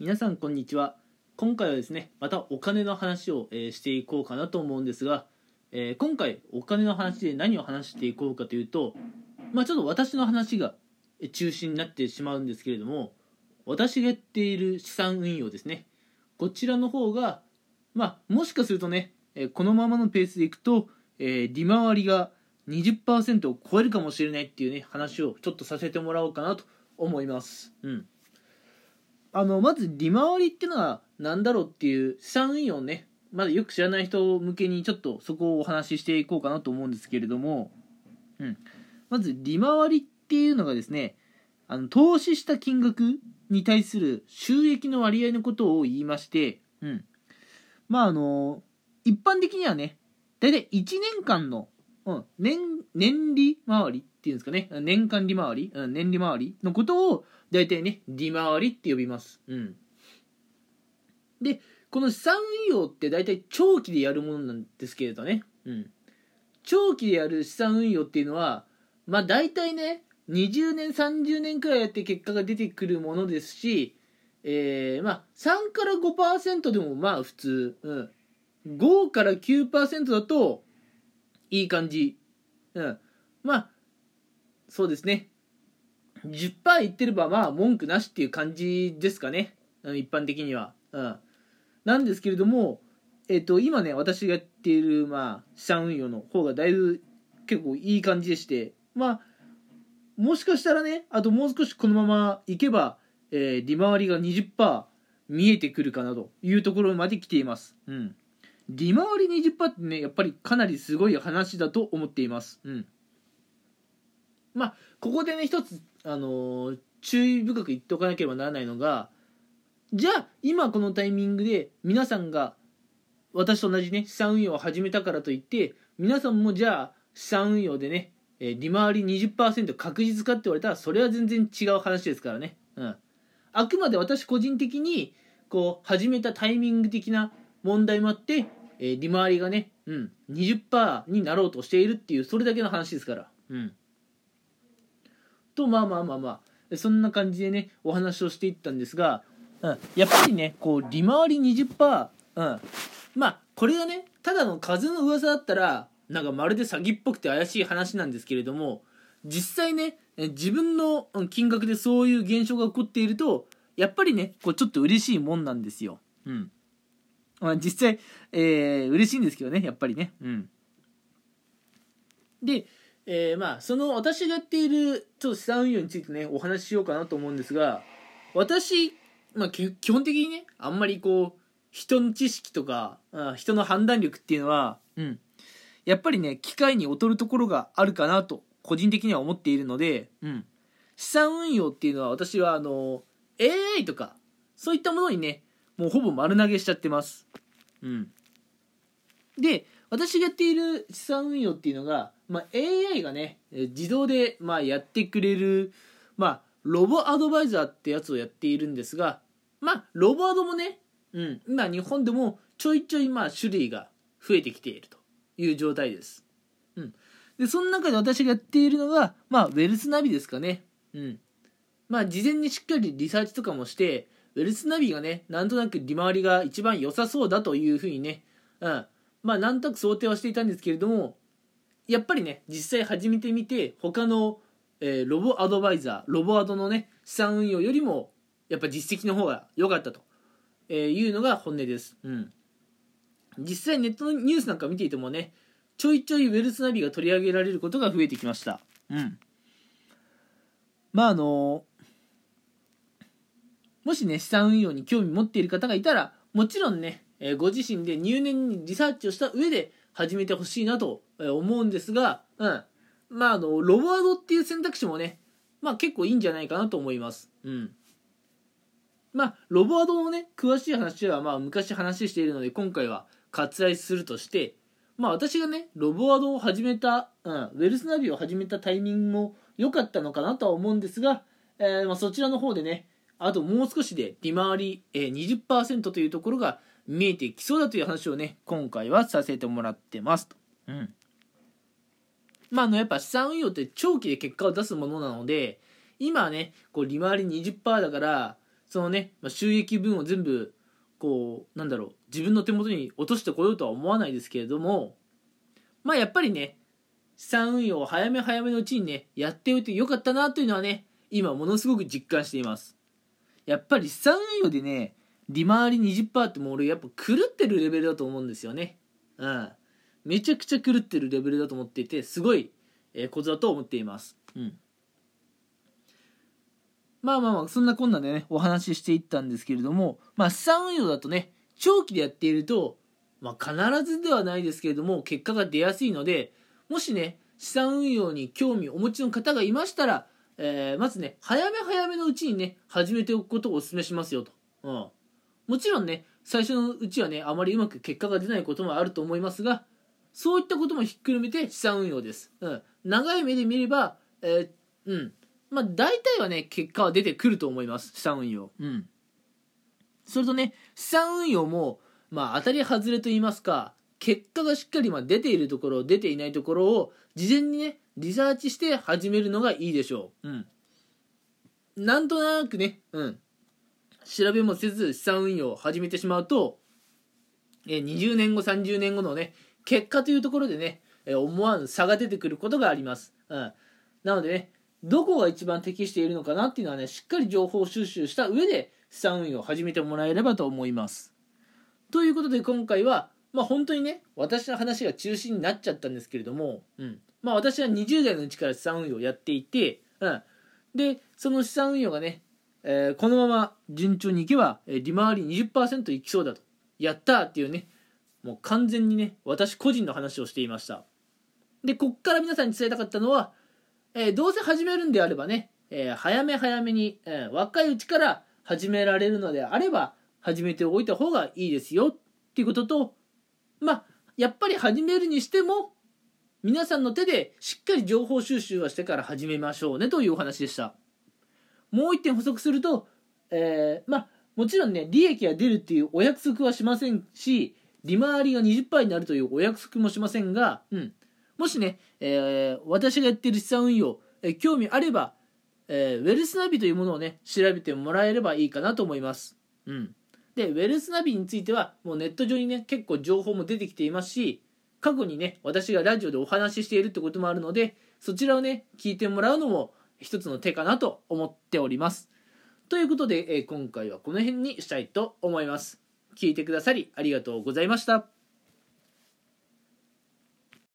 皆さんこんにちは。今回はですねまたお金の話を、えーしていこうかなと思うんですが、えー今回お金の話で何を話していこうかというとまあちょっと私の話が中心になってしまうんですけれども私がやっている資産運用ですね。こちらの方がまあもしかするとね、えこのままのペースでいくと、えー利回りが20%を超えるかもしれないっていうね話をちょっとさせてもらおうかなと思います。うん。あのまず利回りっていうのは何だろうっていう資産運用ね。まだよく知らない人向けにちょっとそこをお話ししていこうかなと思うんですけれども、うん、まず利回りっていうのがですねあの投資した金額に対する収益の割合のことを言いまして、うん、まああの一般的にはね大体1年間の、うん、年年利回りっていうんですかね。年間利回り、うん、年利回り。のことを大体ね利回りって呼びます、うん、でこの資産運用って大体長期でやるものなんですけれどね、うん、長期でやる資産運用っていうのはまあ大体ね20年30年くらいやって結果が出てくるものですし、えー、まあ3から5%でもまあ普通、うん、5から9%だといい感じ、うん、まあそうですね。10%いってればまあ文句なしっていう感じですかね。うん一般的には、うん、なんですけれども、えっと今ね私がやっている、まあ、資産運用の方がだいぶ結構いい感じでしてまあもしかしたらねあともう少しこのままいけば、えー利回りが20%見えてくるかなというところまで来ています、うん、利回り20%ってねやっぱりかなりすごい話だと思っています、うん、まあここでね一つ、あのー注意深く言っておかなければならないのがじゃあ今このタイミングで皆さんが私と同じね資産運用を始めたからといって皆さんもじゃあ資産運用でねえ利回り20%確実かって言われたらそれは全然違う話ですからね、うん、あくまで私個人的にこう始めたタイミング的な問題もあって、えー利回りがね、うん、20%になろうとしているっていうそれだけの話ですから、うん、とまあまあまあまあ。そんな感じでねお話をしていったんですが、うん、やっぱりねこう利回り20%、うん、まあこれがねただの数の噂だったらなんかまるで詐欺っぽくて怪しい話なんですけれども実際ねえ自分のうん金額でそういう現象が起こっているとやっぱりねこうちょっと嬉しいもんなんですよ。うんまあ、実際、えー、嬉しいんですけどねやっぱりね。うん、で、えーまあその私がやっているちょっと資産運用についてねお話ししようかなと思うんですが私、まあ、き基本的にねあんまりこう人の知識とかあ人の判断力っていうのは、うん、やっぱりね機会に劣るところがあるかなと個人的には思っているので、うん、資産運用っていうのは私はあの AI とかそういったものにねもうほぼ丸投げしちゃってます。うん、で私がやっている資産運用っていうのが、まあ、AI がね自動で、まあ、やってくれる、まあ、ロボアドバイザーってやつをやっているんですがまあロボアドもね、うん、今日本でもちょいちょいまあ種類が増えてきているという状態です。うん、でその中で私がやっているのが、まあ、ウェルスナビですかね。うんまあ、事前にしっかりリサーチとかもしてウェルスナビがねなんとなく利回りが一番良さそうだというふうにね、うん、まあなんとなく想定はしていたんですけれどもやっぱりね実際始めてみて他の、えーロボアドバイザーロボアドのね資産運用よりもやっぱ実績の方が良かったと、えーいうのが本音です、うん、実際ネットのニュースなんか見ていてもねちょいちょいウェルスナビが取り上げられることが増えてきました。うん。まああのもしね資産運用に興味持っている方がいたらもちろんね、えご自身で入念にリサーチをした上で始めてほしいなと思うんですが、うん、まああのロボアドっていう選択肢もねまあ結構いいんじゃないかなと思います。うん。まあロボアドのね詳しい話はまあ昔話しているので今回は割愛するとしてまあ私がねロボアドを始めた、うん、ウェルスナビを始めたタイミングも良かったのかなとは思うんですが、えーまあ、そちらの方でねあともう少しで利回り、えー、20%というところが見えてきそうだという話をね今回はさせてもらってますと。うんまあ、あのやっぱ資産運用って長期で結果を出すものなので今ねこう利回り20%だからそのね、まあ、収益分を全部こうなんだろう自分の手元に落としてこようとは思わないですけれどもまあやっぱりね資産運用を早め早めのうちにねやっておいてよかったなというのはね今ものすごく実感していますやっぱり資産運用でね利回り20%ってもう俺やっぱ狂ってるレベルだと思うんですよね。うん。めちゃくちゃ狂ってるレベルだと思っていてすごい、え、ことだと思っています。うん。まあまあまあそんなこんなでねお話ししていったんですけれどもまあ資産運用だとね長期でやっているとまあ必ずではないですけれども結果が出やすいのでもしね資産運用に興味をお持ちの方がいましたら、えー、まずね早め早めのうちにね始めておくことをお勧めしますよと、うん、もちろんね最初のうちはねあまりうまく結果が出ないこともあると思いますがそういったこともひっくるめて資産運用です、うん、長い目で見れば、えー、うんまあ、大体はね、結果は出てくると思います。資産運用。うん。それとね、資産運用も、まあ、当たり外れと言いますか、結果がしっかりま出ているところ、出ていないところを、事前にね、リサーチして始めるのがいいでしょう。うん。なんとなくね、うん。調べもせず資産運用を始めてしまうと、え20年後、30年後のね、結果というところでね、え思わぬ差が出てくることがあります。うん。なのでね、どこが一番適しているのかなっていうのはねしっかり情報収集した上で資産運用を始めてもらえればと思いますということで今回はまあ本当にね私の話が中心になっちゃったんですけれども、うんまあ、私は20代のうちから資産運用をやっていて、うん、でその資産運用がね、えー、このまま順調にいけば、えー、利回り20%いきそうだと。やったっていうねもう完全にね私個人の話をしていました。でこっから皆さんに伝えたかったのはえー、どうせ始めるんであればね、えー、早め早めに、えー、若いうちから始められるのであれば始めておいた方がいいですよっていうこととまあやっぱり始めるにしても皆さんの手でしっかり情報収集はしてから始めましょうねというお話でしたもう一点補足すると、えー、まあもちろんね利益が出るっていうお約束はしませんし利回りが20%になるというお約束もしませんが、うん、もしね、えー、私がやってる資産運用、えー、興味あれば、えー、ウェルスナビというものをね、調べてもらえればいいかなと思います。うん。で、ウェルスナビについては、もうネット上にね、結構情報も出てきていますし、過去にね、私がラジオでお話ししているってこともあるので、そちらをね、聞いてもらうのも一つの手かなと思っております。ということで、え、今回はこの辺にしたいと思います。聞いてくださりありがとうございました。